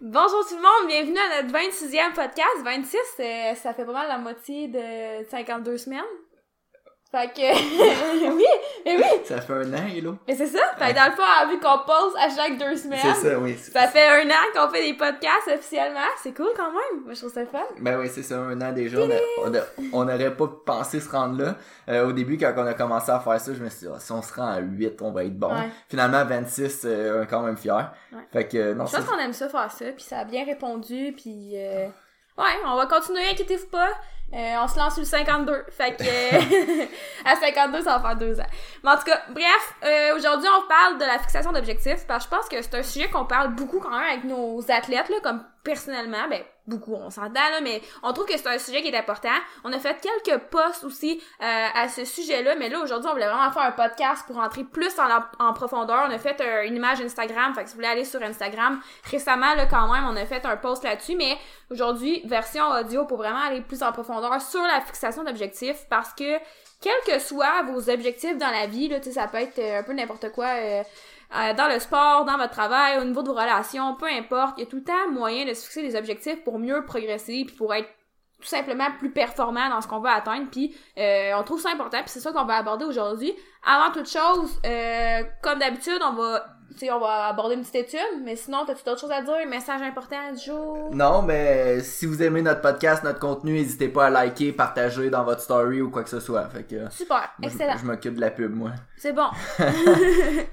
Bonjour tout le monde, bienvenue à notre 26e podcast. 26, euh, ça fait pas mal la moitié de 52 semaines. Fait que, oui, mais oui, Ça fait un an, Hello. mais c'est ça. Fait que dans le fond, vu qu'on pose à chaque deux semaines, C'est ça, oui. ça fait un an qu'on fait des podcasts officiellement. C'est cool quand même. Moi, je trouve ça fun. Ben oui, c'est ça, un an déjà. On, a- on, a- on aurait pas pensé se rendre là. Euh, au début, quand on a commencé à faire ça, je me suis dit, Ah, si on se rend à 8, on va être bon. Ouais. Finalement, 26, euh, on est quand même fier. Ouais. Fait que, euh, non, Je pense qu'on aime ça faire ça, puis ça a bien répondu, puis euh, ouais, on va continuer, inquiétez-vous pas. Euh, on se lance sur le 52. Fait que euh, à 52, ça va faire deux ans. Mais en tout cas, bref, euh, aujourd'hui on parle de la fixation d'objectifs parce que je pense que c'est un sujet qu'on parle beaucoup quand même avec nos athlètes là, comme personnellement, ben beaucoup, on s'entend là, mais on trouve que c'est un sujet qui est important. On a fait quelques posts aussi euh, à ce sujet-là, mais là aujourd'hui on voulait vraiment faire un podcast pour entrer plus en, profondeur. On a fait euh, une image Instagram, fait que si vous voulez aller sur Instagram, récemment là quand même, on a fait un post là-dessus, mais aujourd'hui version audio pour vraiment aller plus en profondeur sur la fixation d'objectifs parce que quels que soient vos objectifs dans la vie, là, tu ça peut être euh, un peu n'importe quoi. Euh, dans le sport, dans votre travail, au niveau de vos relations, peu importe, il y a tout le temps moyen de se fixer des objectifs pour mieux progresser, puis pour être tout simplement plus performant dans ce qu'on veut atteindre, puis euh, on trouve ça important, puis c'est ça qu'on va aborder aujourd'hui. Avant toute chose, euh, comme d'habitude, on va, sais, on va aborder une petite étude, mais sinon, t'as-tu d'autres choses à dire, message important du jour? Non, mais si vous aimez notre podcast, notre contenu, n'hésitez pas à liker, partager dans votre story ou quoi que ce soit. Fait que, Super, moi, excellent, je m'occupe de la pub, moi. c'est bon.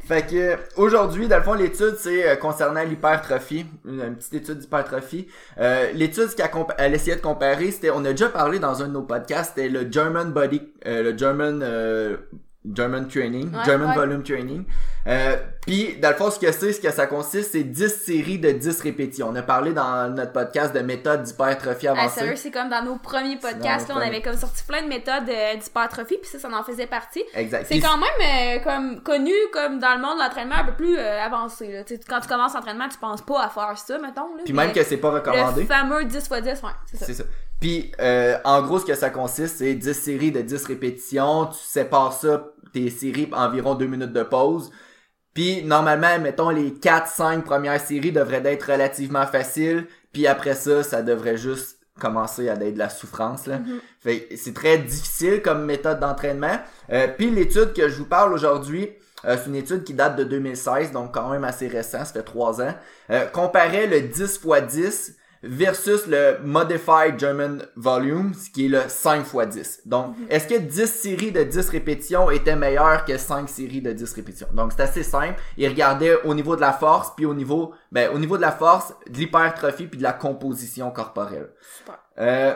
Fait que aujourd'hui, dans le fond, l'étude c'est euh, concernant l'hypertrophie, une, une petite étude d'hypertrophie. Euh, l'étude ce qu'elle essayait de comparer, c'était, on a déjà parlé dans un de nos podcasts, c'était le German Body, euh, le German euh, German Training, Ouais, German ouais. Volume Training. Euh, Puis dans le fond, ce que c'est, ce que ça consiste, c'est 10 séries de 10 répétitions. On a parlé dans notre podcast de méthode d'hypertrophie Ah, avancée. sérieux, c'est comme dans nos premiers podcasts, là, on avait comme sorti plein de méthodes euh, d'hypertrophie, puis ça, ça en faisait partie. exact. C'est quand même euh, comme connu comme dans le monde de l'entraînement un peu plus euh, avancé. Là. Quand tu commences l'entraînement, tu penses pas à faire ça, mettons. Puis même que c'est pas recommandé. Le fameux 10 x 10, ouais, c'est ça. C'est ça. Puis, euh, en gros, ce que ça consiste, c'est 10 séries de 10 répétitions. Tu sépares ça, tes séries, environ 2 minutes de pause. Puis, normalement, mettons, les 4-5 premières séries devraient être relativement faciles. Puis après ça, ça devrait juste commencer à être de la souffrance. Là. Fait que c'est très difficile comme méthode d'entraînement. Euh, puis l'étude que je vous parle aujourd'hui, euh, c'est une étude qui date de 2016, donc quand même assez récent, ça fait 3 ans. Euh, comparait le 10 x 10 versus le Modified German Volume, ce qui est le 5 x 10. Donc, est-ce que 10 séries de 10 répétitions étaient meilleures que 5 séries de 10 répétitions? Donc, c'est assez simple. Il regardait au niveau de la force, puis au niveau, ben, au niveau de la force, de l'hypertrophie, puis de la composition corporelle. Super. Euh,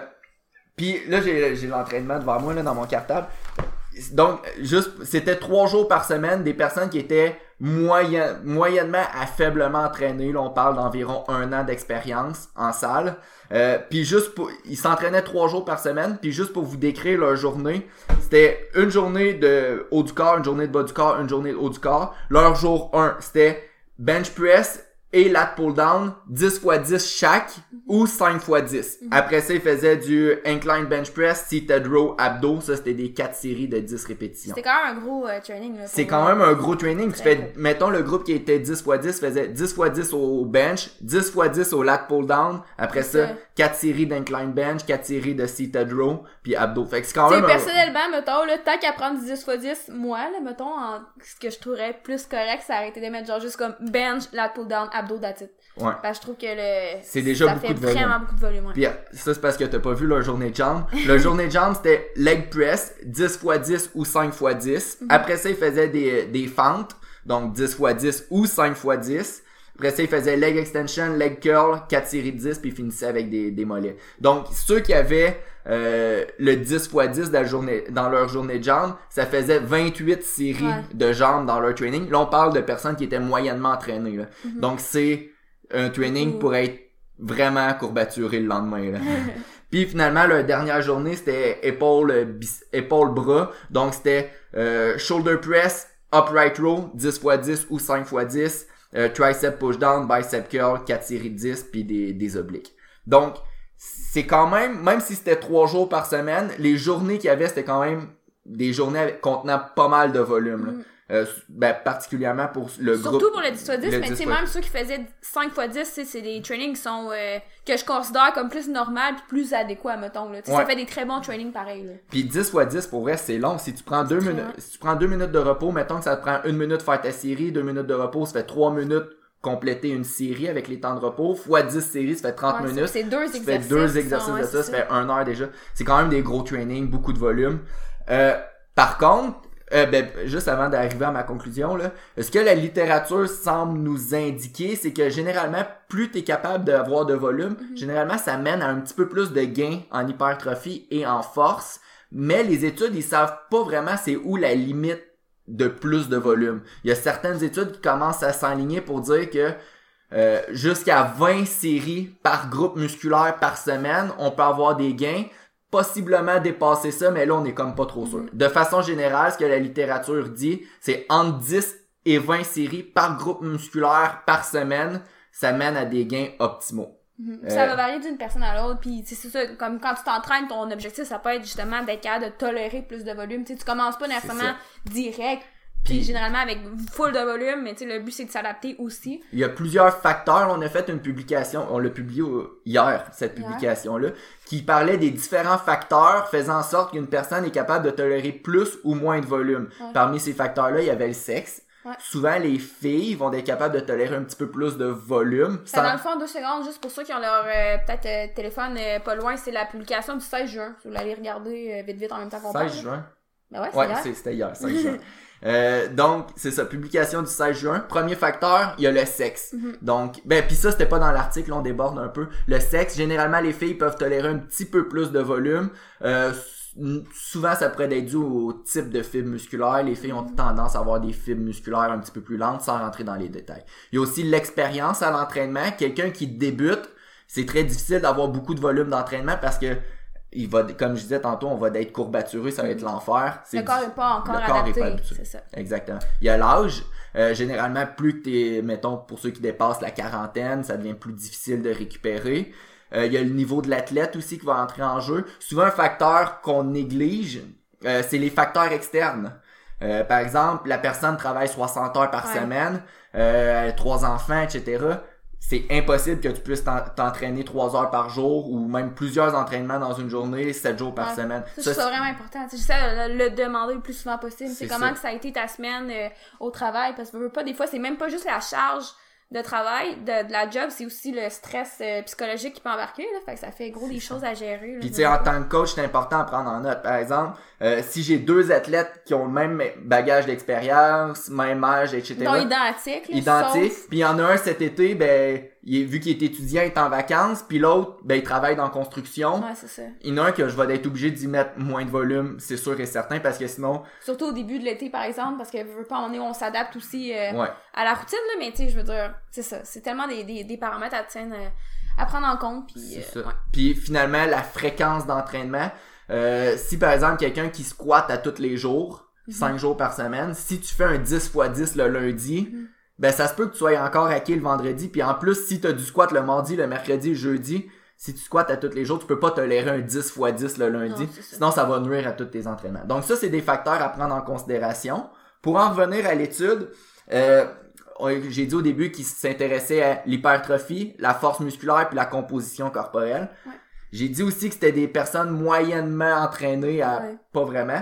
puis là, j'ai j'ai l'entraînement devant moi là, dans mon cartable. Donc, juste, c'était trois jours par semaine des personnes qui étaient moyen, moyennement à faiblement entraînées. Là, on parle d'environ un an d'expérience en salle. Euh, puis juste pour, ils s'entraînaient trois jours par semaine. Puis juste pour vous décrire leur journée, c'était une journée de haut du corps, une journée de bas du corps, une journée de haut du corps. Leur jour 1, c'était bench press et lat pull down 10 x 10 chaque ou 5 x 10. Après ça, ils faisaient du incline bench press, seated row, abdos. Ça, c'était des 4 séries de 10 répétitions. C'était quand même un gros euh, training. là, C'est quand même un gros training. Tu fais, mettons, le groupe qui était 10 x 10 faisait 10 x 10 au bench, 10 x 10 au lat pull down. Après C'est ça, ça. 4 séries d'incline bench, 4 séries de seated row, puis abdos. Fait que c'est quand même un- personnellement, mettons, là, tant qu'à prendre du 10 x 10, moi, là, mettons, en- ce que je trouverais plus correct, aurait été de mettre genre juste comme bench, lat pull down, abdos, it. Ouais. Parce que je trouve que le. C'est déjà ça beaucoup fait de volume. vraiment beaucoup de volume, ouais. Puis ça, c'est parce que t'as pas vu leur journée de jambes. Leur journée de jambes, c'était leg press, 10 x 10 ou 5 x 10. Après ça, ils faisaient des, des fentes, donc 10 x 10 ou 5 x 10. Après ça, ils faisaient leg extension, leg curl, 4 séries de 10, puis ils finissaient avec des, des mollets. Donc, ceux qui avaient euh, le 10 x 10 dans, la journée, dans leur journée de jambes, ça faisait 28 séries Ouais. de jambes dans leur training. Là, on parle de personnes qui étaient moyennement entraînées. là. Donc, c'est un training Mhm. pour être vraiment courbaturé le lendemain. Là. Puis finalement, la dernière journée, c'était épaule, euh, bis- épaule bras. Donc c'était euh, shoulder press, upright row, 10 x 10 ou 5 x 10, euh, tricep push down, bicep curl, 4 séries de 10, puis des, obliques. Donc, c'est quand même, même si c'était 3 jours par semaine, les journées qu'il y avait, c'était quand même des journées contenant pas mal de volume. là. Euh, ben, particulièrement pour le groupe. Surtout pour le 10 x 10, le mais tu 10 sais, même ceux qui faisaient 5 x 10, tu sais, c'est des trainings qui sont, euh, que je considère comme plus normal puis plus adéquats, mettons, là. Ouais. ça fait des très bons trainings pareils. Puis 10 x 10, pour vrai, c'est long. Si tu prends deux Très minutes, long. si tu prends deux minutes de repos, mettons que ça te prend une minute de faire ta série, deux minutes de repos, ça fait trois minutes compléter une série avec les temps de repos, fois 10 séries, ça fait 30 Ouais, minutes. C'est deux exercices. fais deux qui exercices de ça, c'est ça fait une heure déjà. C'est quand même des gros trainings, beaucoup de volume. Euh, par contre, euh, ben, juste avant d'arriver à ma conclusion, là, ce que la littérature semble nous indiquer, c'est que généralement, plus tu es capable d'avoir de volume, Mhm. généralement, ça mène à un petit peu plus de gains en hypertrophie et en force. Mais les études, ils savent pas vraiment c'est où la limite de plus de volume. Il y a certaines études qui commencent à s'enligner pour dire que euh, jusqu'à 20 séries par groupe musculaire par semaine, on peut avoir des gains. Possiblement dépasser ça, mais là, on est comme pas trop sûr. De façon générale, ce que la littérature dit, c'est entre 10 et 20 séries par groupe musculaire par semaine, ça mène à des gains optimaux. Mhm. Ça Euh, va varier d'une personne à l'autre, puis c'est ça, comme quand tu t'entraînes, ton objectif, ça peut être justement d'être capable de tolérer plus de volume. Tu sais, tu commences pas nécessairement direct, puis généralement avec full de volume, mais tu sais, le but c'est de s'adapter aussi. Il y a plusieurs facteurs. On a fait une publication, on l'a publié hier, cette publication-là, qui parlait des différents facteurs faisant en sorte qu'une personne est capable de tolérer plus ou moins de volume. Ouais. Parmi ces facteurs-là, il y avait le sexe. Ouais. Souvent, les filles vont être capables de tolérer un petit peu plus de volume. Ça, sans- dans le fond, deux secondes, juste pour ceux qui ont leur euh, peut-être euh, téléphone euh, pas loin, c'est la publication du 16 juin. Si vous l'allez regarder vite vite en même temps qu'on parle. 16 juin. Ben ouais, Ouais, c'était hier, 16 juin. Euh, donc, c'est ça, publication du 16 juin. Premier facteur, il y a le sexe. Mhm. Donc, ben, puis ça, c'était pas dans l'article, on déborde un peu. Le sexe, généralement, les filles peuvent tolérer un petit peu plus de volume. Euh, souvent, ça pourrait être dû au type de fibres musculaires. Les filles ont tendance à avoir des fibres musculaires un petit peu plus lentes, sans rentrer dans les détails. Il y a aussi l'expérience à l'entraînement. Quelqu'un qui débute, c'est très difficile d'avoir beaucoup de volume d'entraînement parce que il va, comme je disais tantôt, on va être courbatureux, ça va être l'enfer. C'est Le corps diffi- est pas encore le corps est adapté. pas habitué. C'est ça. Exactement. Il y a l'âge. Euh, généralement, plus que t'es, mettons, pour ceux qui dépassent la quarantaine, ça devient plus difficile de récupérer. Euh, il y a le niveau de l'athlète aussi qui va entrer en jeu. Souvent, un facteur qu'on néglige, euh, c'est les facteurs externes. Euh, par exemple, la personne travaille 60 heures par Ouais. semaine, euh, trois enfants, etc. C'est impossible que tu puisses t'en- t'entraîner trois heures par jour ou même plusieurs entraînements dans une journée, sept jours par Ouais. semaine. Ça, Ça, ça vraiment important. J'essaie de le demander le plus souvent possible. C'est C'est comment ça. que ça a été ta semaine euh, au travail. Parce que veux pas, des fois, c'est même pas juste la charge de travail, de, de la job, c'est aussi le stress euh, psychologique qui peut embarquer. Là. Fait que ça fait gros des choses à gérer. là, Puis tu sais, en tant que coach, c'est important à prendre en note. Par exemple, euh, si j'ai deux athlètes qui ont le même bagage d'expérience, même âge, etc. Ils sont identiques. identiques. sauf- Puis il y en a un cet été, ben, il est, vu qu'il est étudiant, il est en vacances. Puis l'autre, ben, il travaille dans la construction. Ouais, c'est ça. Il y en a un que je vais être obligé d'y mettre moins de volume, c'est sûr et certain, parce que sinon, Surtout au début de l'été, par exemple, parce que veux pas, on, est, on s'adapte aussi euh, ouais. à la routine, là, mais tu sais, je veux dire, c'est ça. C'est tellement des, des, des paramètres à, tenir, euh, à prendre en compte. Puis, C'est euh, ouais. Puis finalement, la fréquence d'entraînement. Euh, si par exemple quelqu'un qui squatte à tous les jours, Mhm. 5 jours par semaine, si tu fais un 10 x 10 le lundi, Mhm. Ben ça se peut que tu sois encore hacké le vendredi. Puis en plus, si tu as du squat le mardi, le mercredi, le jeudi, si tu squattes à tous les jours, tu peux pas tolérer un 10 x 10 le lundi. Non, c'est ça. Sinon, ça va nuire à tous tes entraînements. Donc ça, c'est des facteurs à prendre en considération. Pour en revenir à l'étude, euh, j'ai dit au début qu'il s'intéressait à l'hypertrophie, la force musculaire puis la composition corporelle. Ouais. J'ai dit aussi que c'était des personnes moyennement entraînées à Ouais. pas vraiment.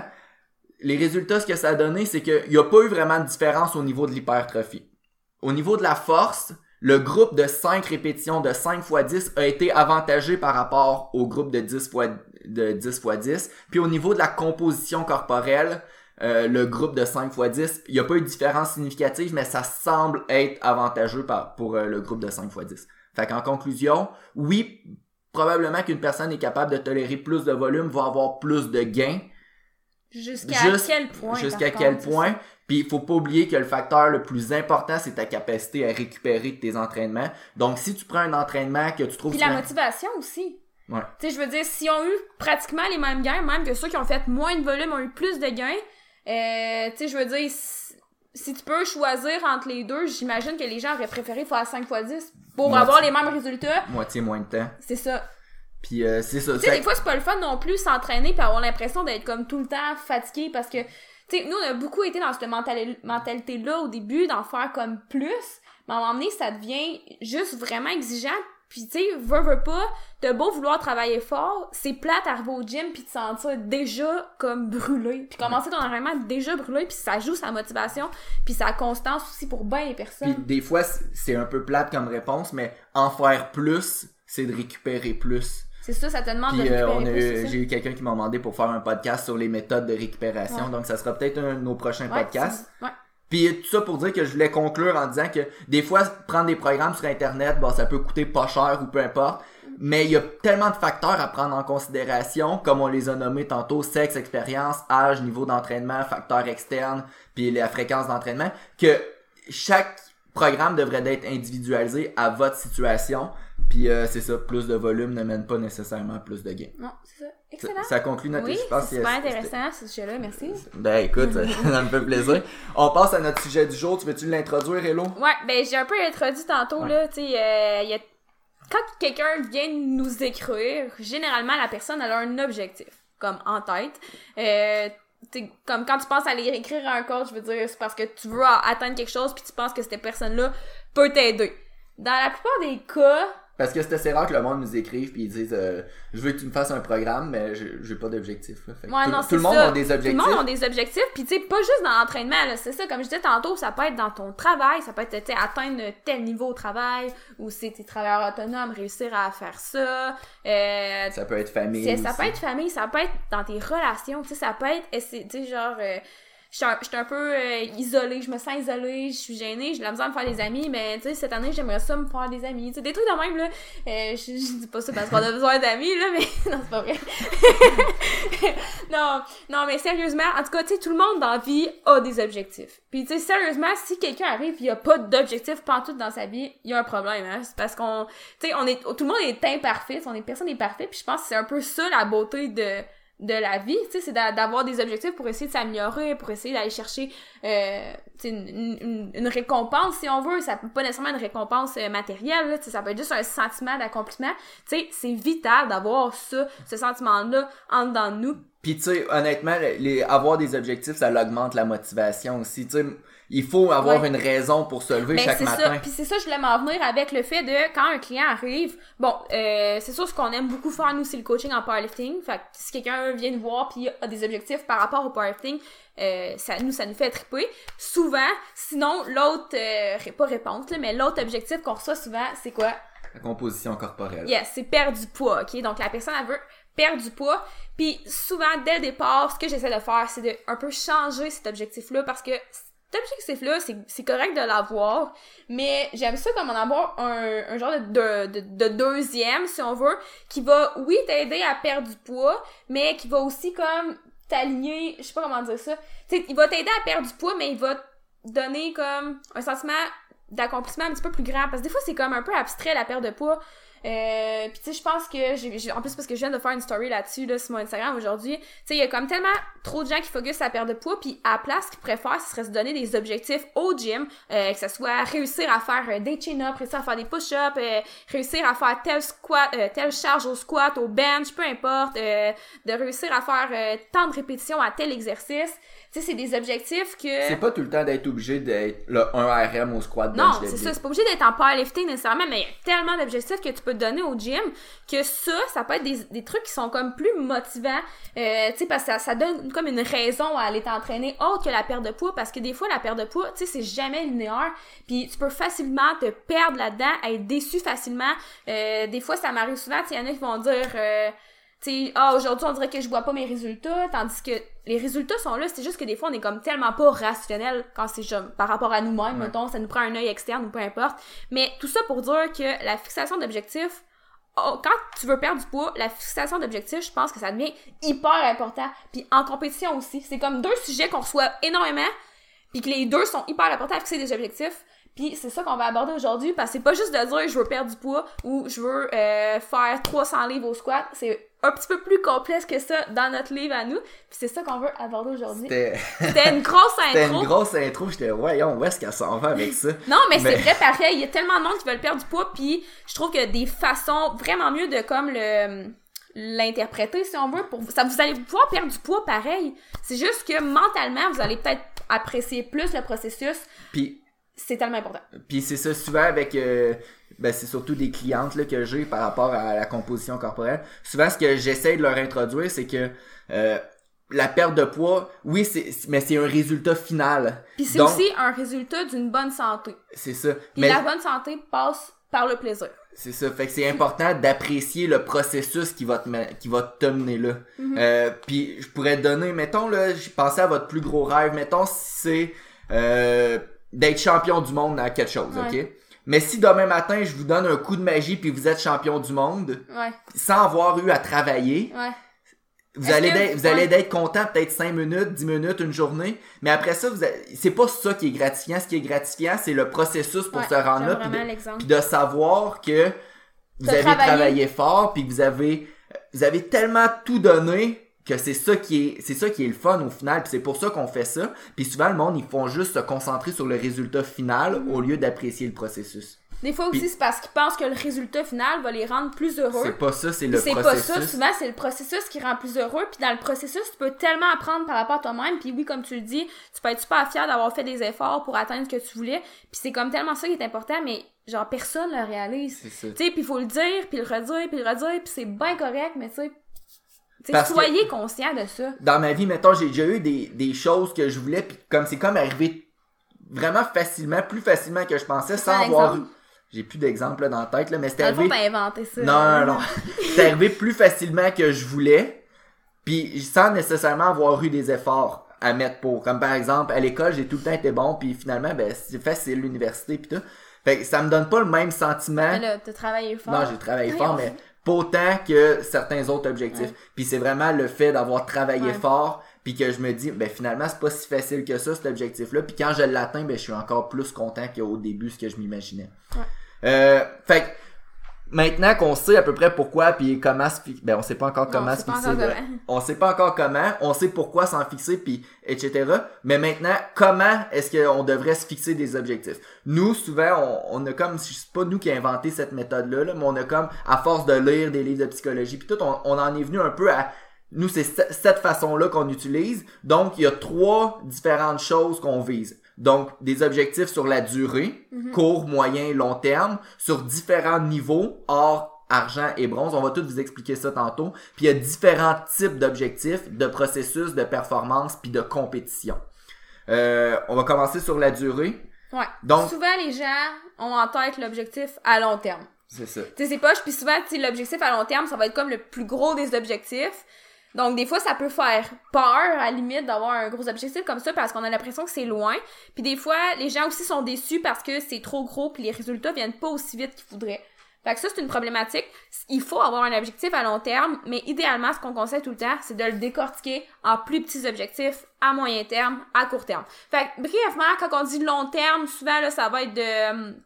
Les résultats, ce que ça a donné, c'est qu'il n'y a pas eu vraiment de différence au niveau de l'hypertrophie. Au niveau de la force, le groupe de 5 répétitions de 5 x 10 a été avantagé par rapport au groupe de 10 fois, de 10 x 10. Puis au niveau de la composition corporelle, euh, le groupe de 5 x 10, il n'y a pas eu de différence significative, mais ça semble être avantageux par, pour euh, le groupe de 5 x 10. Fait qu'en conclusion, oui, probablement qu'une personne est capable de tolérer plus de volume, va avoir plus de gains, Jusqu'à Juste- quel point? Jusqu'à quel contre, point? Puis il faut pas oublier que le facteur le plus important, c'est ta capacité à récupérer de tes entraînements. Donc si tu prends un entraînement que tu trouves Puis la motivation aussi. Ouais. Tu sais, je veux dire, s'ils ont eu pratiquement les mêmes gains, même que ceux qui ont fait moins de volume ont eu plus de gains, euh, tu sais, je veux dire, si, tu peux choisir entre les deux, j'imagine que les gens auraient préféré faire 5 x 10 pour Moitié. avoir les mêmes résultats. moitié moins de temps. C'est ça. Puis euh, c'est ça. Tu sais, des fois, c'est pas le fun non plus s'entraîner puis avoir l'impression d'être comme tout le temps fatigué parce que, nous, on a beaucoup été dans cette mentali- mentalité-là au début, d'en faire comme plus, mais à un moment donné, ça devient juste vraiment exigeant. Puis, tu sais, veux, veux pas, t'as beau vouloir travailler fort, c'est plate d'arriver au gym puis te sentir déjà comme brûlé. Puis commencer ton entraînement déjà brûlé, puis ça joue sa motivation, puis sa constance aussi pour bien les Puis personnes. des fois, c'est un peu plate comme réponse, mais en faire plus, c'est de récupérer plus. C'est ça, ça te demande de Puis euh, récupérer j'ai eu quelqu'un qui m'a demandé pour faire un podcast sur les méthodes de récupération, Ouais. donc ça sera peut-être un de nos prochains Ouais, podcasts. ouais. Puis tout ça pour dire que je voulais conclure en disant que des fois prendre des programmes sur internet, bon ça peut coûter pas cher ou peu importe, mais il y a tellement de facteurs à prendre en considération comme on les a nommés tantôt sexe, expérience, âge, niveau d'entraînement, facteurs externes, puis la fréquence d'entraînement que chaque programme devrait être individualisé à votre situation. Puis euh, c'est ça, plus de volume ne mène pas nécessairement à plus de gains. Non, c'est ça. Excellent. ça conclut notre Oui, c'est super intéressant, ce sujet-là, merci. Ben écoute, ça, me fait plaisir. On passe à notre sujet du jour. Tu veux-tu l'introduire, Hello? Ouais, ben j'ai un peu introduit tantôt, Ouais. là, tu sais, euh, y a... quand quelqu'un vient nous écrire, généralement, la personne, elle a un objectif, comme en tête. Euh, comme quand tu penses à aller écrire à un coach, je veux dire, c'est parce que tu veux atteindre quelque chose, puis tu penses que cette personne-là peut t'aider. Dans la plupart des cas, Parce que c'est assez rare que le monde nous écrive puis ils disent euh, je veux que tu me fasses un programme mais j'ai j'ai pas d'objectif. Ouais, tout, le monde a des Tout le objectifs. monde a des objectifs, puis tu sais, pas juste dans l'entraînement, c'est ça, comme je disais tantôt, ça peut être dans ton travail, ça peut être, atteindre tel niveau au travail, ou c'est tes travailleurs autonomes, réussir à faire ça, euh, Ça peut être famille. ça peut être famille, ça peut être dans tes relations, tu sais, ça peut être, tu sais, genre, euh, je suis un, peu euh, isolée, je me sens isolée, je suis gênée, j'ai de la misère à me faire des amis, mais tu sais, cette année, j'aimerais ça me faire des amis, tu sais, des trucs de même, là, euh, je, je dis pas ça parce qu'on a besoin d'amis, là, mais non, c'est pas vrai. non, non, mais sérieusement, en tout cas, tu sais, tout le monde dans la vie a des objectifs. Puis, tu sais, sérieusement, si quelqu'un arrive et il a pas d'objectif pantoute dans sa vie, il y a un problème, hein. C'est parce qu'on, tu sais, on est, tout le monde est imparfait, on est personne n'est parfait, puis je pense que c'est un peu ça la beauté de de la vie, tu sais, c'est d'a- d'avoir des objectifs pour essayer de s'améliorer, pour essayer d'aller chercher euh, une, récompense, si on veut. Ça peut pas nécessairement une récompense euh, matérielle, ça peut être juste un sentiment d'accomplissement. Tu sais, c'est vital d'avoir ça, ce sentiment-là en dedans de nous. Puis tu sais, honnêtement, les, avoir des objectifs, ça augmente la motivation aussi. Tu sais, il faut avoir Ouais. une raison pour se lever Ben, chaque matin. ça. Puis c'est ça, je voulais m'en venir avec le fait de quand un client arrive. Bon, euh, c'est sûr ce qu'on aime beaucoup faire nous, c'est le coaching en powerlifting. Fait que si quelqu'un vient nous voir puis a des objectifs par rapport au powerlifting, euh, ça nous ça nous fait triper. Souvent, sinon l'autre euh, pas réponse là, mais l'autre objectif qu'on reçoit souvent, c'est quoi? La composition corporelle. Yes, c'est perdre du poids, ok? Donc la personne, elle veut perdre du poids. Puis souvent, dès le départ, ce que j'essaie de faire, c'est de un peu changer cet objectif-là parce que cet objectif-là, c'est, correct de l'avoir, mais j'aime ça comme en avoir un, un genre de, de, de, de deuxième, si on veut, qui va, oui, t'aider à perdre du poids, mais qui va aussi comme t'aligner, je sais pas comment dire ça, tu sais, il va t'aider à perdre du poids, mais il va donner comme un sentiment d'accomplissement un petit peu plus grand parce que des fois c'est comme un peu abstrait la perte de poids euh, puis tu sais je pense que j'ai en plus parce que je viens de faire une story là-dessus là sur mon Instagram aujourd'hui tu sais il y a comme tellement trop de gens qui sur la perte de poids puis à la place ce qu'ils préfèrent ce serait se donner des objectifs au gym euh, que ce soit réussir à faire euh, des chin-ups réussir à faire des push-ups euh, réussir à faire tel squat euh, telle charge au squat au bench peu importe euh, de réussir à faire tant de répétitions à tel exercice tu sais c'est des objectifs que C'est pas tout le temps d'être obligé d'être le 1 RM au squat non, c'est ça. C'est pas obligé d'être en powerlifting nécessairement, mais il y a tellement d'objectifs que tu peux te donner au gym que ça, ça peut être des, des trucs qui sont comme plus motivants. Euh, tu sais, parce que ça, ça donne comme une raison à aller t'entraîner autre que la perte de poids. Parce que des fois, la perte de poids, tu sais, c'est jamais linéaire. Puis tu peux facilement te perdre là-dedans, être déçu facilement. Euh, des fois, ça m'arrive souvent, tu sais, il y en a qui vont dire... Euh, sais, ah, aujourd'hui, on dirait que je vois pas mes résultats, tandis que les résultats sont là, c'est juste que des fois, on est comme tellement pas rationnel quand c'est par rapport à nous-mêmes, Ouais. mettons, ça nous prend un œil externe ou peu importe. Mais tout ça pour dire que la fixation d'objectifs, oh, quand tu veux perdre du poids, la fixation d'objectifs, je pense que ça devient hyper important. Puis en compétition aussi, c'est comme deux sujets qu'on reçoit énormément, puis que les deux sont hyper importants à fixer des objectifs. Puis c'est ça qu'on va aborder aujourd'hui, parce que c'est pas juste de dire je veux perdre du poids ou je veux euh, faire 300 livres au squat, c'est un petit peu plus complexe que ça dans notre livre à nous. Puis c'est ça qu'on veut aborder aujourd'hui. C'était C'était une grosse c'était intro. une grosse intro. J'étais, voyons, où est-ce qu'elle s'en va avec ça? Non, mais, Mais- c'est vrai pareil. Il y a tellement de monde qui veulent perdre du poids, puis je trouve que des façons vraiment mieux de comme le l'interpréter si on veut pour ça vous allez pouvoir perdre du poids pareil c'est juste que mentalement vous allez peut-être apprécier plus le processus Puis c'est tellement important Puis c'est ça souvent avec euh, ben c'est surtout des clientes là, que j'ai par rapport à la composition corporelle. Souvent ce que j'essaie de leur introduire c'est que euh, la perte de poids, oui, c'est mais c'est un résultat final. puis c'est aussi un résultat d'une bonne santé c'est ça. puis Mais la bonne santé passe par le plaisir c'est ça. Fait que c'est important d'apprécier le processus qui va te qui va te mener là. Mhm. Euh, puis je pourrais te donner, mettons là, j'ai pensé à votre plus gros rêve. Mettons si c'est euh, d'être champion du monde dans quelque chose, Ouais. ok? Mais si demain matin je vous donne un coup de magie puis vous êtes champion du monde ouais. sans avoir eu à travailler, ouais. vous allez que- vous allez content peut-être 5 minutes, 10 minutes, une journée, mais après ça vous avez- c'est pas ça qui est gratifiant, ce qui est gratifiant c'est le processus pour Ouais, se rendre là puis de, savoir que vous avez travaillé. travaillé fort puis que vous avez vous avez tellement tout donné que c'est ça qui est c'est ça qui est le fun au final puis c'est pour ça qu'on fait ça. Puis souvent le monde ils font juste se concentrer sur le résultat final au lieu d'apprécier le processus. Des fois aussi, c'est parce qu'ils pensent que le résultat final va les rendre plus heureux. c'est pas ça c'est le c'est pas processus. ça, souvent c'est le processus qui rend plus heureux, puis dans le processus, tu peux tellement apprendre par rapport à toi-même, puis oui, comme tu le dis, tu peux être super fier d'avoir fait des efforts pour atteindre ce que tu voulais, puis c'est comme tellement ça qui est important, mais genre personne le réalise. c'est ça. Tu sais, puis il faut le dire, puis le redire, puis le redire, puis c'est bien correct, mais tu sais, que- soyez conscient de ça. dans ma vie, mettons, j'ai déjà eu des, des choses que je voulais, puis comme c'est comme arrivé vraiment facilement, plus facilement que je pensais, sans avoir. J'ai plus d'exemples là, dans la tête, là, mais c'était arrivé. t'as inventé ça. Non, non, non. C'est arrivé plus facilement que je voulais, puis sans nécessairement avoir eu des efforts à mettre pour. Comme par exemple, à l'école, j'ai tout le temps été bon, puis finalement, ben c'est facile, l'université, puis tout. Fait que ça me donne pas le même sentiment. Mais là, t'as travaillé fort. Non, j'ai travaillé fort, mais pas autant que certains autres objectifs. Ouais. Puis c'est vraiment le fait d'avoir travaillé Ouais. fort, puis que je me dis, ben finalement, c'est pas si facile que ça, cet objectif-là. Puis quand je l'atteins, ben je suis encore plus content qu'au début, ce que je m'imaginais. Ouais. Euh, fait maintenant qu'on sait à peu près pourquoi, puis comment se fixer, ben on sait pas encore Non, comment se fixer. encore. On sait pas encore comment, on sait pourquoi s'en fixer, puis etc. Mais maintenant, comment est-ce qu'on devrait se fixer des objectifs? Nous, souvent, on, on a comme, c'est pas nous qui avons inventé cette méthode-là, là, mais on a comme, à force de lire des livres de psychologie, puis tout, on, on en est venu un peu à, nous, c'est ce- cette façon-là qu'on utilise. Donc, il y a trois différentes choses qu'on vise. Donc, des objectifs sur la durée, court, moyen, long terme, sur différents niveaux, or, argent et bronze. On va tout vous expliquer ça tantôt. Puis il y a différents types d'objectifs, de processus, de performance, puis de compétition. Euh, on va commencer sur la durée. Ouais. Donc- souvent, les gens ont en tête l'objectif à long terme. C'est ça. Tu sais, c'est poche, puis souvent, l'objectif à long terme, ça va être comme le plus gros des objectifs. Donc, des fois, ça peut faire peur, à la limite, d'avoir un gros objectif comme ça, parce qu'on a l'impression que c'est loin. Puis des fois, les gens aussi sont déçus parce que c'est trop gros, puis les résultats viennent pas aussi vite qu'ils voudraient. Fait que ça, c'est une problématique. Il faut avoir un objectif à long terme, mais idéalement, ce qu'on conseille tout le temps, c'est de le décortiquer en plus petits objectifs à moyen terme, à court terme. Fait que, brièvement, quand on dit long terme, souvent, là, ça va être de hum,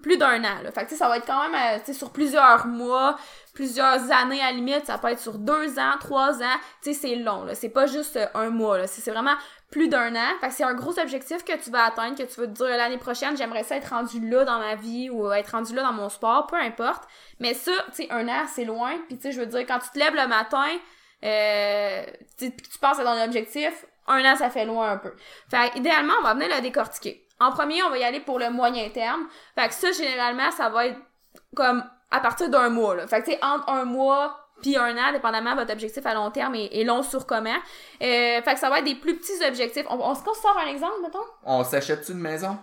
plus d'un an. Là. Fait que, ça va être quand même euh, sur plusieurs mois, plusieurs années à la limite. Ça peut être sur deux ans, trois ans. Tu c'est long. Là. C'est pas juste euh, un mois. Là. C'est vraiment plus d'un an. Fait que c'est un gros objectif que tu vas atteindre, que tu vas te dire l'année prochaine, j'aimerais ça être rendu là dans ma vie ou être rendu là dans mon sport, peu importe. Mais ça, tu sais, un an, c'est loin. Puis tu je veux dire, quand tu te lèves le matin, euh, tu penses à ton objectif, un an, ça fait loin un peu. Fait idéalement, on va venir le décortiquer. En premier, on va y aller pour le moyen terme. Fait que ça, généralement, ça va être comme à partir d'un mois. Là. Fait que, tu sais, entre un mois puis un an, dépendamment de votre objectif à long terme et, et long sur comment. Euh, fait que ça va être des plus petits objectifs. On, on se sort un exemple, mettons? On s'achète-tu une maison?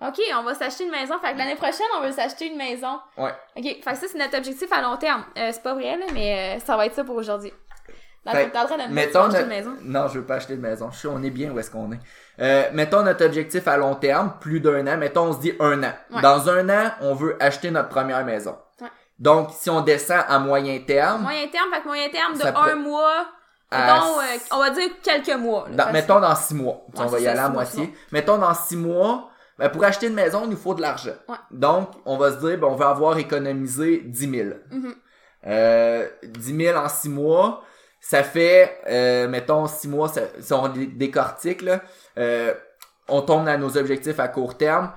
OK, on va s'acheter une maison. Fait que l'année prochaine, on veut s'acheter une maison. Ouais. OK, fait que ça, c'est notre objectif à long terme. Euh, c'est pas vrai, là, mais euh, ça va être ça pour aujourd'hui. Là, Fait t'es en train de me dire que tu Mettons vas acheter notre- une maison. Non, je veux pas acheter de maison. Je suis, on est bien où est-ce qu'on est. Euh, mettons notre objectif à long terme, plus d'un an. Mettons, on se dit un an. Ouais. Dans un an, on veut acheter notre première maison. Ouais. Donc, si on descend à moyen terme, Moyen terme, fait que moyen terme de un mois, à mettons, euh, on va dire quelques mois. là, dans- parce- mettons dans six mois. on va y aller à six moitié. six. Mettons dans six mois, ben, pour acheter une maison, il nous faut de l'argent. Donc, on va se dire, ben, on va avoir économisé 10 000. Mhm. Euh, 10 000 en 6 mois, ça fait, euh, mettons, 6 mois, ça, si on dé- décortique, là, euh, on tombe dans nos objectifs à court terme.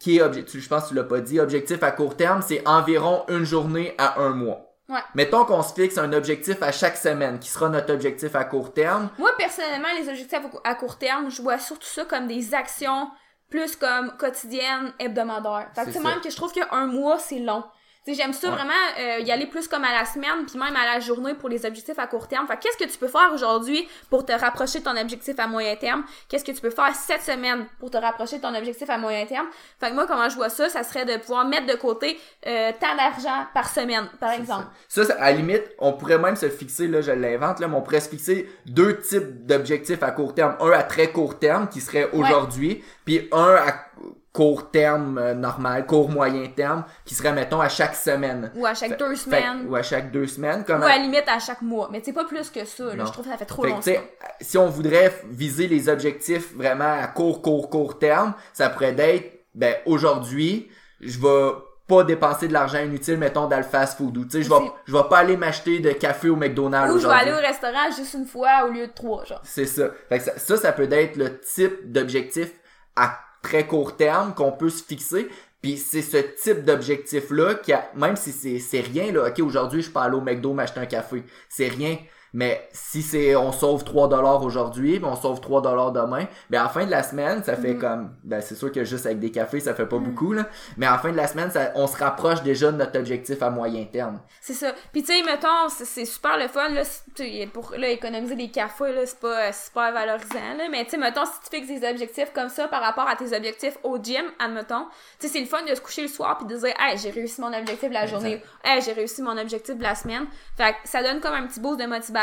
Qui est objectif, je pense que tu l'as pas dit, objectif à court terme, c'est environ une journée à un mois. Ouais. Mettons qu'on se fixe un objectif à chaque semaine, qui sera notre objectif à court terme. Moi, personnellement, les objectifs à court terme, je vois surtout ça comme des actions plus comme quotidiennes, hebdomadaires. Fait que même que je trouve qu'un mois, c'est long. Sais, j'aime ça Ouais. vraiment euh, y aller plus comme à la semaine, puis même à la journée pour les objectifs à court terme. Fait que qu'est-ce que tu peux faire aujourd'hui pour te rapprocher de ton objectif à moyen terme? Qu'est-ce que tu peux faire cette semaine pour te rapprocher de ton objectif à moyen terme? Fait que moi, comment je vois ça, ça serait de pouvoir mettre de côté euh, tant d'argent par semaine, par exemple. Ça, ça, à la limite, on pourrait même se fixer, là, je l'invente, là, mais on pourrait se fixer deux types d'objectifs à court terme. Un à très court terme, qui serait aujourd'hui, puis un à court terme euh, normal, court moyen terme, qui serait, mettons, à chaque semaine. Ou à chaque Fait- deux fait- semaines. ou à chaque deux semaines. Comme Ou à la limite à chaque mois. Mais c'est pas plus que ça, là. Je trouve que ça fait trop Fait que, long. tu sais, si on voudrait viser les objectifs vraiment à court, court, court terme, ça pourrait être, ben, aujourd'hui, je vais pas dépenser de l'argent inutile, mettons, dans le fast food. Ou, tu sais, je vais, je vais pas aller m'acheter de café au McDonald's Ou je vais aller au restaurant juste une fois au lieu de trois, genre. C'est ça. Fait que ça, ça, ça peut être le type d'objectif à très court terme qu'on peut se fixer. Puis c'est ce type d'objectif-là qui a, même si c'est, rien, là, ok, aujourd'hui, je peux aller au McDo m'acheter un café. C'est rien. Mais si c'est, on sauve 3 dollars aujourd'hui, puis on sauve 3 dollars demain, ben, à la fin de la semaine, ça fait Mhm. comme, ben, c'est sûr que juste avec des cafés, ça fait pas beaucoup, là. Mais à la fin de la semaine, ça, on se rapproche déjà de notre objectif à moyen terme. C'est ça. Puis tu sais, mettons, c'est- super le fun, là, pour là, économiser des cafés, là, c'est pas super valorisant, là. Mais tu sais, mettons, si tu fixes des objectifs comme ça par rapport à tes objectifs au gym, admettons, tu sais, c'est le fun de se coucher le soir puis de dire, hey, j'ai réussi mon objectif de la journée. Hey, j'ai réussi mon objectif de la semaine. Fait que ça donne comme un petit boost de motivation.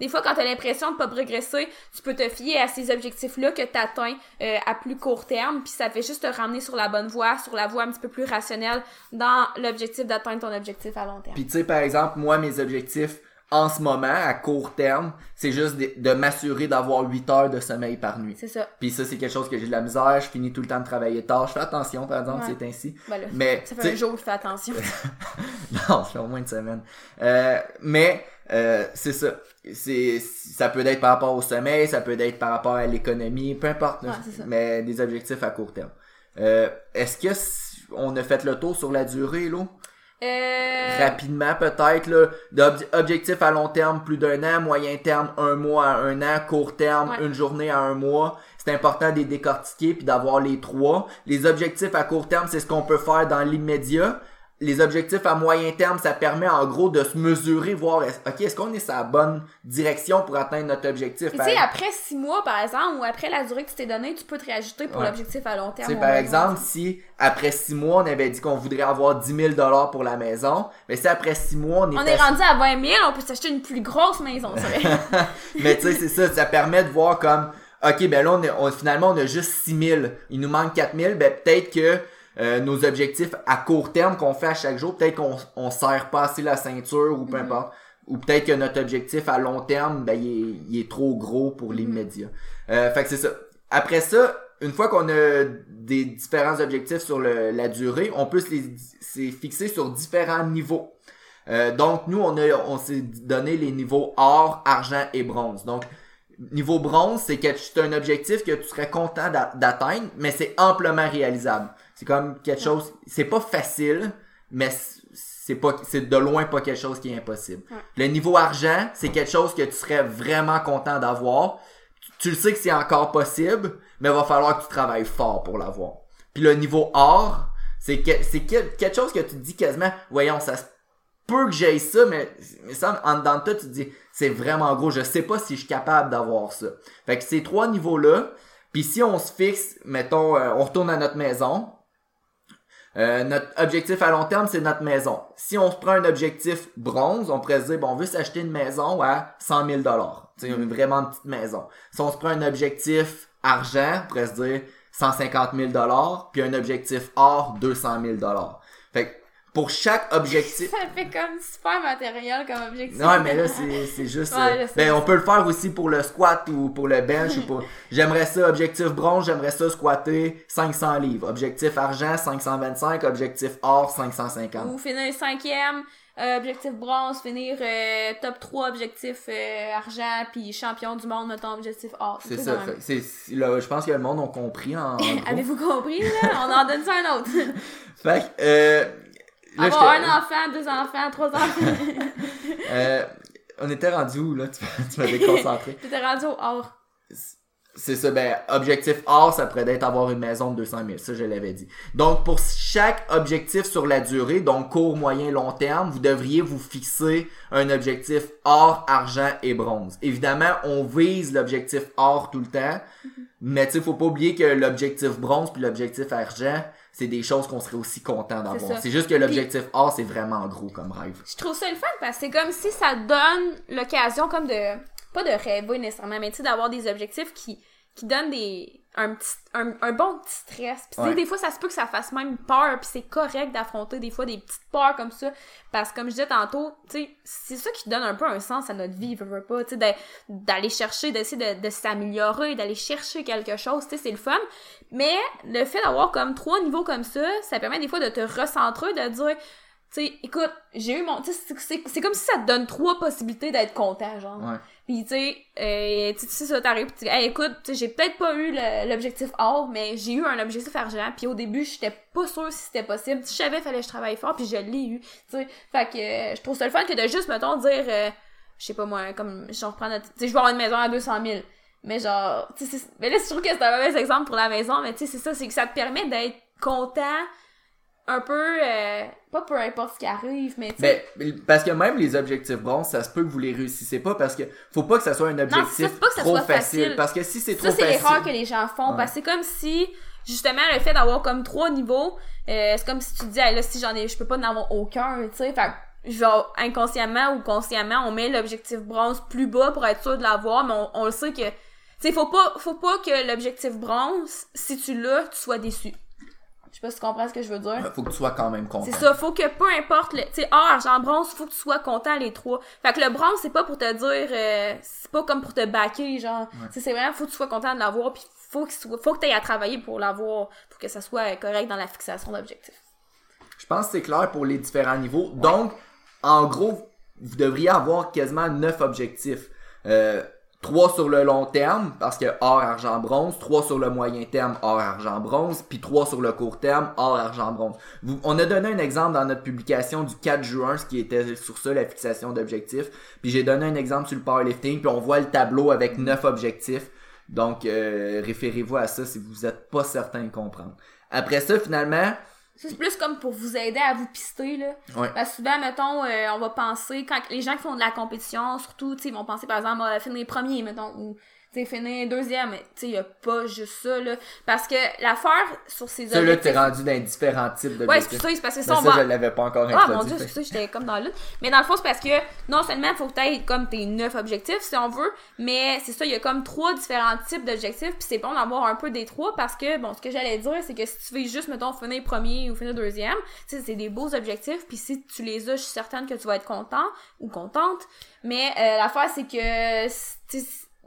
Des fois, quand t'as l'impression de pas progresser, tu peux te fier à ces objectifs-là que t'atteins euh, à plus court terme, puis ça fait juste te ramener sur la bonne voie, sur la voie un petit peu plus rationnelle dans l'objectif d'atteindre ton objectif à long terme. Puis tu sais, par exemple, moi, mes objectifs en ce moment, à court terme, c'est juste de, de m'assurer d'avoir 8 heures de sommeil par nuit. C'est ça. Puis ça, c'est quelque chose que j'ai de la misère, je finis tout le temps de travailler tard. Je fais attention, par exemple, Ouais. c'est ainsi. Ben là, Mais, ça fait un jour que je fais attention. non, c'est au moins une semaine. Euh, mais, euh, c'est ça. C'est, ça peut être par rapport au sommeil, ça peut être par rapport à l'économie, peu importe. Ouais, ça. mais des objectifs à court terme. Euh, est-ce que on a fait le tour sur la durée, là? Euh, rapidement peut-être là objectif à long terme plus d'un an moyen terme un mois à un an court terme Ouais. une journée à un mois. C'est important de les décortiquer puis d'avoir les trois. Les objectifs à court terme c'est ce qu'on peut faire dans l'immédiat les objectifs à moyen terme ça permet en gros de se mesurer voir ok est-ce qu'on est sur la bonne direction pour atteindre notre objectif? Tu sais, après six mois, par exemple, ou après la durée que tu t'es donnée, tu peux te réajuster pour Ouais. l'objectif à long terme. Par exemple, si après six mois, on avait dit qu'on voudrait avoir 10 000 dollars pour la maison, mais si après six mois, on est, On est rendu à 20 000, on peut s'acheter une plus grosse maison, c'est vrai. Mais tu sais, c'est ça, ça permet de voir comme, ok, ben là, on, est- on- finalement, on a juste 6000. Il nous manque 4000. Ben peut-être que euh, nos objectifs à court terme qu'on fait à chaque jour, peut-être qu'on on serre pas assez la ceinture ou peu Mhm. importe. Ou peut-être que notre objectif à long terme, ben, il est, il est trop gros pour Mhm. l'immédiat. Euh, fait que c'est ça. Après ça, une fois qu'on a des différents objectifs sur le- la durée, on peut se les se fixer sur différents niveaux. Euh, donc nous on a on s'est donné les niveaux or, argent et bronze. Donc niveau bronze, c'est que c'est un objectif que tu serais content d'a- d'atteindre, mais c'est amplement réalisable. C'est comme quelque chose, c'est pas facile, mais c'est pas c'est de loin pas quelque chose qui est impossible. Le niveau argent, c'est quelque chose que tu serais vraiment content d'avoir. Tu, tu le sais que c'est encore possible, mais il va falloir que tu travailles fort pour l'avoir. Puis le niveau or, c'est que, c'est que- quelque chose que tu te dis quasiment, voyons, ça se peut que j'aille ça, mais, mais ça, en dedans de toi, tu te dis, c'est vraiment gros, je sais pas si je suis capable d'avoir ça. Fait que ces trois niveaux-là, puis si on se fixe, mettons, euh, on retourne à notre maison, euh, notre objectif à long terme, c'est notre maison. Si on se prend un objectif bronze, on pourrait se dire, bon, on veut s'acheter une maison à 100 000 dollars. C'est une vraiment petite maison. Si on se prend un objectif argent, on pourrait se dire 150 000 dollars, puis un objectif or, 200 000 dollars. Fait que pour chaque objectif, Ça fait comme super matériel comme objectif. non, mais là, c'est juste. Ouais, euh, ben, on peut le faire aussi pour le squat ou pour le bench ou pour. J'aimerais ça, objectif bronze, j'aimerais ça squatter 500 livres. Objectif argent, 525. Objectif or, 550. Ou finir cinquième, euh, objectif bronze, finir euh, top 3 objectif euh, argent, puis champion du monde, mettons objectif or. C'est ça. c'est- là, je pense que le monde a compris en. Avez-vous compris, là? On en donne ça un autre. Fait Avoir j'étais- un enfant, deux enfants, trois enfants. euh, on était rendu où, là? Tu, tu m'as déconcentré. T'étais rendu au or. C'est ça, ben, objectif or, ça pourrait être avoir une maison de 200 000. Ça, je l'avais dit. Donc, pour chaque objectif sur la durée, donc court, moyen, long terme, vous devriez vous fixer un objectif or, argent et bronze. Évidemment, on vise l'objectif or tout le temps, mais tu sais, faut pas oublier que l'objectif bronze puis l'objectif argent, c'est des choses qu'on serait aussi content d'avoir. C'est juste que l'objectif or, c'est vraiment gros comme rêve. Je trouve ça le fun parce que c'est comme si ça donne l'occasion comme de pas de rêver nécessairement mais tu sais d'avoir des objectifs qui qui donnent des un petit un, un bon petit stress. Puis Ouais. des fois ça se peut que ça fasse même peur puis c'est correct d'affronter des fois des petites peurs comme ça parce que comme je disais tantôt, tu sais, c'est ça qui donne un peu un sens à notre vie, veux, veux pas, tu sais d'a- d'aller chercher d'essayer de, de s'améliorer, d'aller chercher quelque chose, tu sais c'est le fun. Mais le fait d'avoir comme trois niveaux comme ça, ça permet des fois de te recentrer, de dire tu sais, écoute, j'ai eu mon. Tu sais, c'est- comme si ça te donne trois possibilités d'être content, genre. Ouais. Puis, tu sais, euh, tu sais, ça t'arrive, pis tu dis, hey, écoute, j'ai peut-être pas eu l'objectif or, mais j'ai eu un objectif argent, puis au début, j'étais pas sûre si c'était possible. Si je savais, fallait que je travaille fort, puis je l'ai eu, tu sais. Fait que euh, je trouve ça le fun que de juste, mettons, dire, euh, je sais pas moi, comme, je reprends notre. Tu sais, je vais avoir une maison à 200 000. Mais genre, tu sais, c'est- mais là, je trouve que c'est un mauvais exemple pour la maison, mais tu sais, c'est ça, c'est que ça te permet d'être content un peu, euh, pas peu importe ce qui arrive, mais tu sais. Ben, parce que même les objectifs bronze, ça se peut que vous les réussissez pas parce que faut pas que ça soit un ça, objectif faut pas que ça trop soit facile. facile. Parce que si c'est trop Ça, c'est facile. l'erreur que les gens font. Ouais. Parce que c'est comme si, justement, le fait d'avoir comme trois niveaux, euh, c'est comme si tu te dis, là, si j'en ai, je peux pas en avoir aucun, tu sais. Fait genre, inconsciemment ou consciemment, on met l'objectif bronze plus bas pour être sûr de l'avoir, mais on, on le sait que, tu sais, faut pas, faut pas que l'objectif bronze, si tu l'as, tu sois déçu. Je sais pas si tu comprends ce que je veux dire. Faut que tu sois quand même content. C'est ça, faut que peu importe le, tu sais, or, argent, bronze, faut que tu sois content les trois. Fait que le bronze, c'est pas pour te dire, euh, c'est pas comme pour te baquer, genre. Tu sais, c'est vraiment, faut que tu sois content de l'avoir, puis faut que, soit- faut que t'aies à travailler pour l'avoir, pour que ça soit correct dans la fixation d'objectifs. Je pense que c'est clair pour les différents niveaux. Donc, en gros, vous devriez avoir quasiment 9 objectifs. Euh, 3 sur le long terme, parce que or, argent, bronze. 3 sur le moyen terme, or, argent, bronze. Puis 3 sur le court terme, or, argent, bronze. On a donné un exemple dans notre publication du 4 juin, ce qui était sur ça, la fixation d'objectifs. Puis j'ai donné un exemple sur le powerlifting, puis on voit le tableau avec 9 objectifs. Donc, euh, référez-vous à ça si vous n'êtes pas certain de comprendre. Après ça, finalement, c'est plus comme pour vous aider à vous pister, là. Ouais. Parce que souvent, mettons, euh, on va penser, quand les gens qui font de la compétition, surtout, tu sais, ils vont penser, par exemple, à finir premier, mettons, ou, sais, finir deuxième, mais, tu sais, y a pas juste ça, là. Parce que l'affaire sur ces ça là, t'es objectifs... rendu dans différents types Ouais, d'objectifs. c'est ça, c'est parce que ça, on ça, va... je l'avais pas encore Ah mon dieu, c'est ça, j'étais comme dans le Mais dans le fond, c'est parce que non seulement faut que tu aies comme tes neuf objectifs, si on veut, mais c'est ça, il y a comme trois différents types d'objectifs, puis c'est bon d'avoir un peu des trois parce que, bon, ce que j'allais dire, c'est que si tu veux juste, mettons, finir premier ou finir deuxième, tu sais, c'est des beaux objectifs, puis si tu les as, je suis certaine que tu vas être content ou contente. Mais euh, l'affaire, c'est que,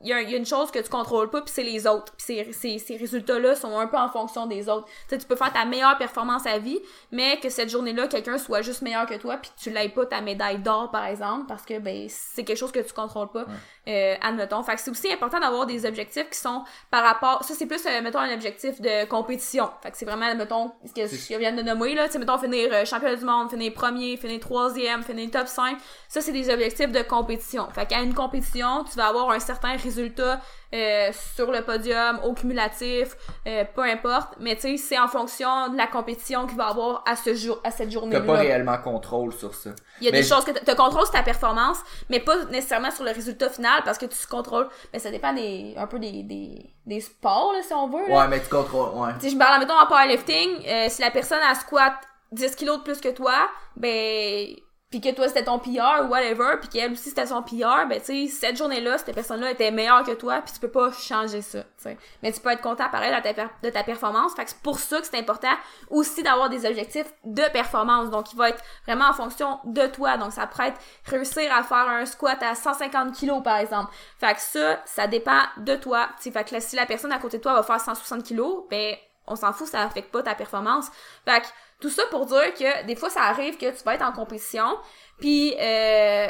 il y, y a une chose que tu contrôles pas, puis c'est les autres. Puis ces, ces, ces résultats-là sont un peu en fonction des autres. Tu sais, tu peux faire ta meilleure performance à vie, mais que cette journée-là, quelqu'un soit juste meilleur que toi, puis tu l'aies pas ta médaille d'or, par exemple, parce que ben c'est quelque chose que tu contrôles pas, euh, admettons. Fait que c'est aussi important d'avoir des objectifs qui sont par rapport... Ça, c'est plus, euh, mettons, un objectif de compétition. Fait que c'est vraiment, mettons, ce que je viens de nommer, là, tu sais, mettons, finir euh, championnat du monde, finir premier, finir troisième, finir top 5. Ça, c'est des objectifs de compétition. Fait qu'à une compétition, tu vas avoir un certain résultat euh, sur le podium, au cumulatif, euh, peu importe. Mais tu sais, c'est en fonction de la compétition qu'il va avoir à ce jour, à cette T'as journée-là. pas réellement contrôle sur ça. Il y a Mais des choses que tu contrôles sur ta performance, mais pas nécessairement sur le résultat final parce que tu contrôles. Mais ça dépend des, un peu des, des, des sports, là, si on veut. là. Ouais, mais tu contrôles, ouais. Sais, je me parle, mettons, en powerlifting, euh, si la personne a squat 10 kilos de plus que toi, ben, puis que toi c'était ton PR ou whatever, puis qu'elle aussi c'était son PR, ben, tu sais, cette journée-là, cette personne-là était meilleure que toi, puis tu peux pas changer ça, tu sais. Mais tu peux être content, pareil, de ta, de ta performance, fait que c'est pour ça que c'est important aussi d'avoir des objectifs de performance, donc il va être vraiment en fonction de toi, donc ça pourrait être réussir à faire un squat à 150 kilos, par exemple. Fait que ça, ça dépend de toi, tu sais, fait que si la personne à côté de toi va faire 160 kilos, ben, on s'en fout, ça affecte pas ta performance. Fait que tout ça pour dire que des fois ça arrive que tu vas être en compétition, puis euh,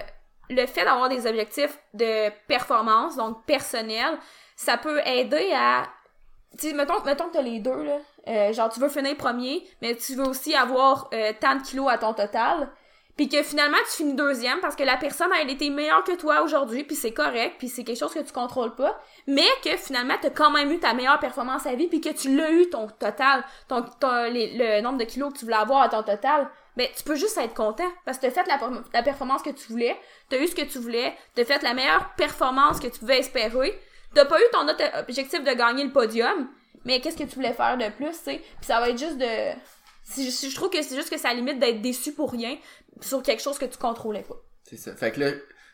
le fait d'avoir des objectifs de performance, donc personnel, ça peut aider à tu sais, mettons, mettons que t'as les deux, là. euh, genre tu veux finir premier, mais tu veux aussi avoir euh, tant de kilos à ton total. Puis que finalement tu finis deuxième parce que la personne elle était meilleure que toi aujourd'hui puis c'est correct puis c'est quelque chose que tu contrôles pas mais que finalement t'as quand même eu ta meilleure performance à vie puis que tu l'as eu ton total ton, ton- le nombre de kilos que tu voulais avoir à ton total ben tu peux juste être content parce que t'as fait la, per- la performance que tu voulais t'as eu ce que tu voulais t'as fait la meilleure performance que tu pouvais espérer t'as pas eu ton objectif de gagner le podium mais qu'est-ce que tu voulais faire de plus tu sais? Puis ça va être juste de si je trouve que c'est juste que ça limite d'être déçu pour rien sur quelque chose que tu contrôlais pas. C'est ça. Fait que là,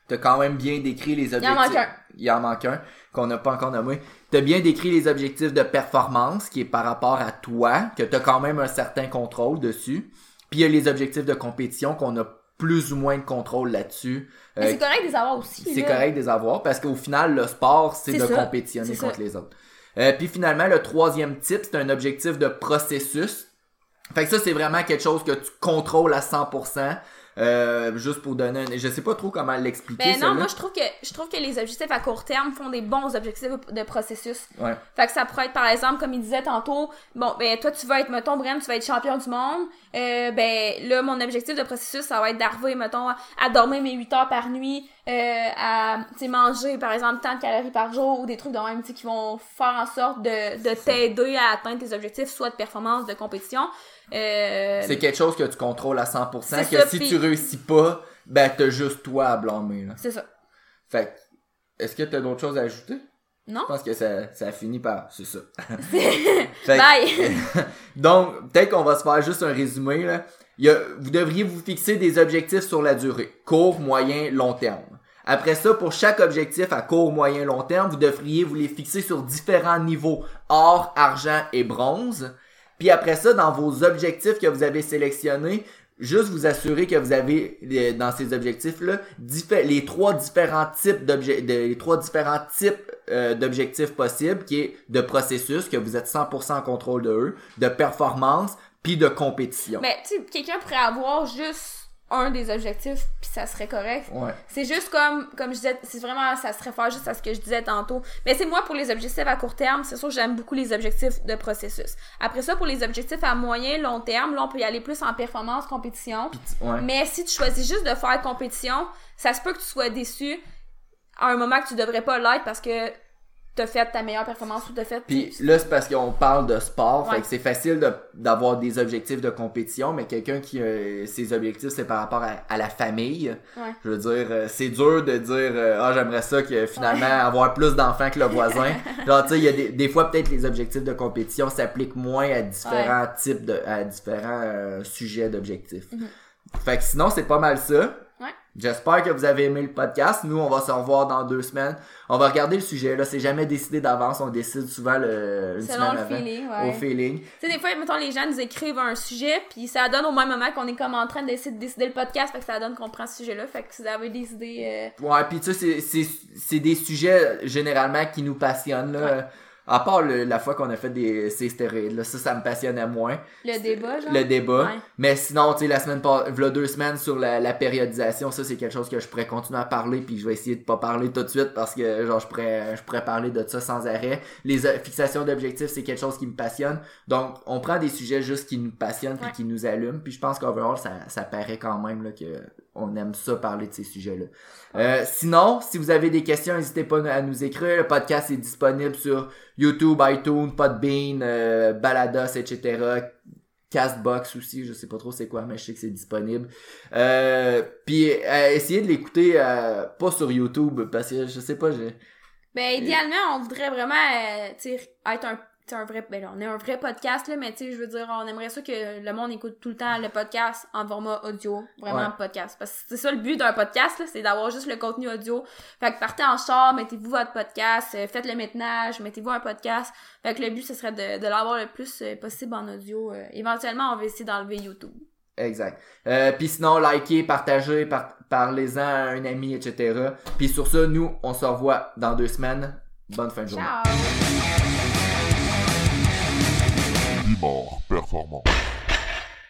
t'as quand même bien décrit les objectifs. en manque un. Il en manque un, qu'on n'a pas encore nommé. T'as bien décrit les objectifs de performance, qui est par rapport à toi, que t'as quand même un certain contrôle dessus. Puis il y a les objectifs de compétition, qu'on a plus ou moins de contrôle là-dessus. Mais Euh, c'est correct de les avoir aussi. c'est correct de les avoir, parce qu'au final, le sport, c'est de ça. compétitionner contre ça. les autres. Euh, puis finalement, le troisième type, c'est un objectif de processus. Fait que ça, c'est vraiment quelque chose que tu contrôles à 100%. Euh, juste pour donner un... Je sais pas trop comment l'expliquer. Ben non, moi je trouve que je trouve que les objectifs à court terme font des bons objectifs de processus. Ouais. Fait que ça pourrait être par exemple comme il disait tantôt, bon ben toi tu vas être mettons Bren, tu vas être champion du monde. Euh, ben là mon objectif de processus ça va être d'arriver mettons à dormir mes 8 heures par nuit, euh, à manger par exemple tant de calories par jour ou des trucs de même qui vont faire en sorte de de t'aider à atteindre tes objectifs soit de performance, de compétition. Euh, C'est quelque chose que tu contrôles à 100%, que ça, si puis- tu réussis pas, ben t'as juste toi à blâmer. Là. c'est ça. Fait que, est-ce que t'as d'autres choses à ajouter? Non? Je pense que ça, ça finit par... C'est ça. Fait Bye. Donc, peut-être qu'on va se faire juste un résumé. Là. Il y a- vous devriez vous fixer des objectifs sur la durée. Court, moyen, long terme. Après ça, pour chaque objectif à court, moyen, long terme, vous devriez vous les fixer sur différents niveaux. Or, argent et bronze. Puis après ça, dans vos objectifs que vous avez sélectionnés, juste vous assurer que vous avez euh, dans ces objectifs-là diffé- les trois différents types d'obje- de- les trois différents types euh, d'objectifs possibles, qui est de processus, que vous êtes 100% en contrôle de eux, de performance, puis de compétition. Mais tu quelqu'un pourrait avoir juste un des objectifs, puis ça serait correct. Ouais. C'est juste comme, comme je disais, c'est vraiment, ça se réfère juste à ce que je disais tantôt. Mais c'est moi, pour les objectifs à court terme, c'est sûr que j'aime beaucoup les objectifs de processus. Après ça, pour les objectifs à moyen, long terme, là, on peut y aller plus en performance, compétition. Ouais. Mais si tu choisis juste de faire compétition, ça se peut que tu sois déçu à un moment que tu devrais pas l'être parce que t'as fait ta meilleure performance ou t'as fait... Puis là, c'est parce qu'on parle de sport, Ouais. fait que c'est facile de- d'avoir des objectifs de compétition, mais quelqu'un qui a ses objectifs, c'est par rapport à, à la famille. Ouais. Je veux dire, euh, c'est dur de dire euh, ah j'aimerais ça que finalement avoir plus d'enfants que le voisin. Genre tu sais, il y a des, des fois peut-être les objectifs de compétition s'appliquent moins à différents types de à différents euh, sujets d'objectifs. Fait que sinon c'est pas mal ça. J'espère que vous avez aimé le podcast. Nous, on va se revoir dans deux semaines. On va regarder le sujet. Là, c'est jamais décidé d'avance. On décide souvent le, une Selon semaine le avant. feeling, ouais. Au feeling. Tu sais, des fois, mettons, les gens nous écrivent un sujet, puis ça donne au même moment qu'on est comme en train d'essayer de décider le podcast, fait que ça donne qu'on prend ce sujet-là. Fait que si vous avez des idées... euh, Ouais, puis tu sais, c'est- c'est c'est des sujets généralement qui nous passionnent. Là. À part le- la fois qu'on a fait des ces stéroïdes, là, ça, ça me passionnait moins. le débat, genre? Le débat. Ouais. Mais sinon, tu sais, la semaine pas, v'là deux semaines sur la, la périodisation, ça c'est quelque chose que je pourrais continuer à parler, puis je vais essayer de pas parler tout de suite parce que genre je pourrais, je pourrais parler de ça sans arrêt. Les euh, fixations d'objectifs, c'est quelque chose qui me passionne. Donc, on prend des sujets juste qui nous passionnent puis Ouais. qui nous allument. Puis je pense qu'overall, ça, ça paraît quand même là, que on aime ça parler de ces sujets-là. Euh, sinon, si vous avez des questions, n'hésitez pas à nous écrire. Le podcast est disponible sur YouTube, iTunes, Podbean, euh, Balados, etc. Castbox aussi, je sais pas trop c'est quoi, mais je sais que c'est disponible. Euh, puis euh, essayez de l'écouter euh, pas sur YouTube parce que je sais pas, j'ai Ben, idéalement, on voudrait vraiment, euh, être un, sais, un vrai, ben là, on est un vrai podcast, là, mais tu sais, je veux dire, on aimerait ça que le monde écoute tout le temps le podcast en format audio, vraiment Ouais. podcast. Parce que c'est ça le but d'un podcast, là, c'est d'avoir juste le contenu audio. Fait que partez en char, mettez-vous votre podcast, euh, faites le ménage, mettez-vous un podcast. Fait que le but, ce serait de, de l'avoir le plus euh, possible en audio. Euh, éventuellement, on va essayer d'enlever YouTube. Exact. Euh, puis sinon, likez, partagez, par- parlez-en à un ami, etc. Puis sur ça, nous, on se revoit dans deux semaines. Bonne fin de journée. Ciao! Bimor performant.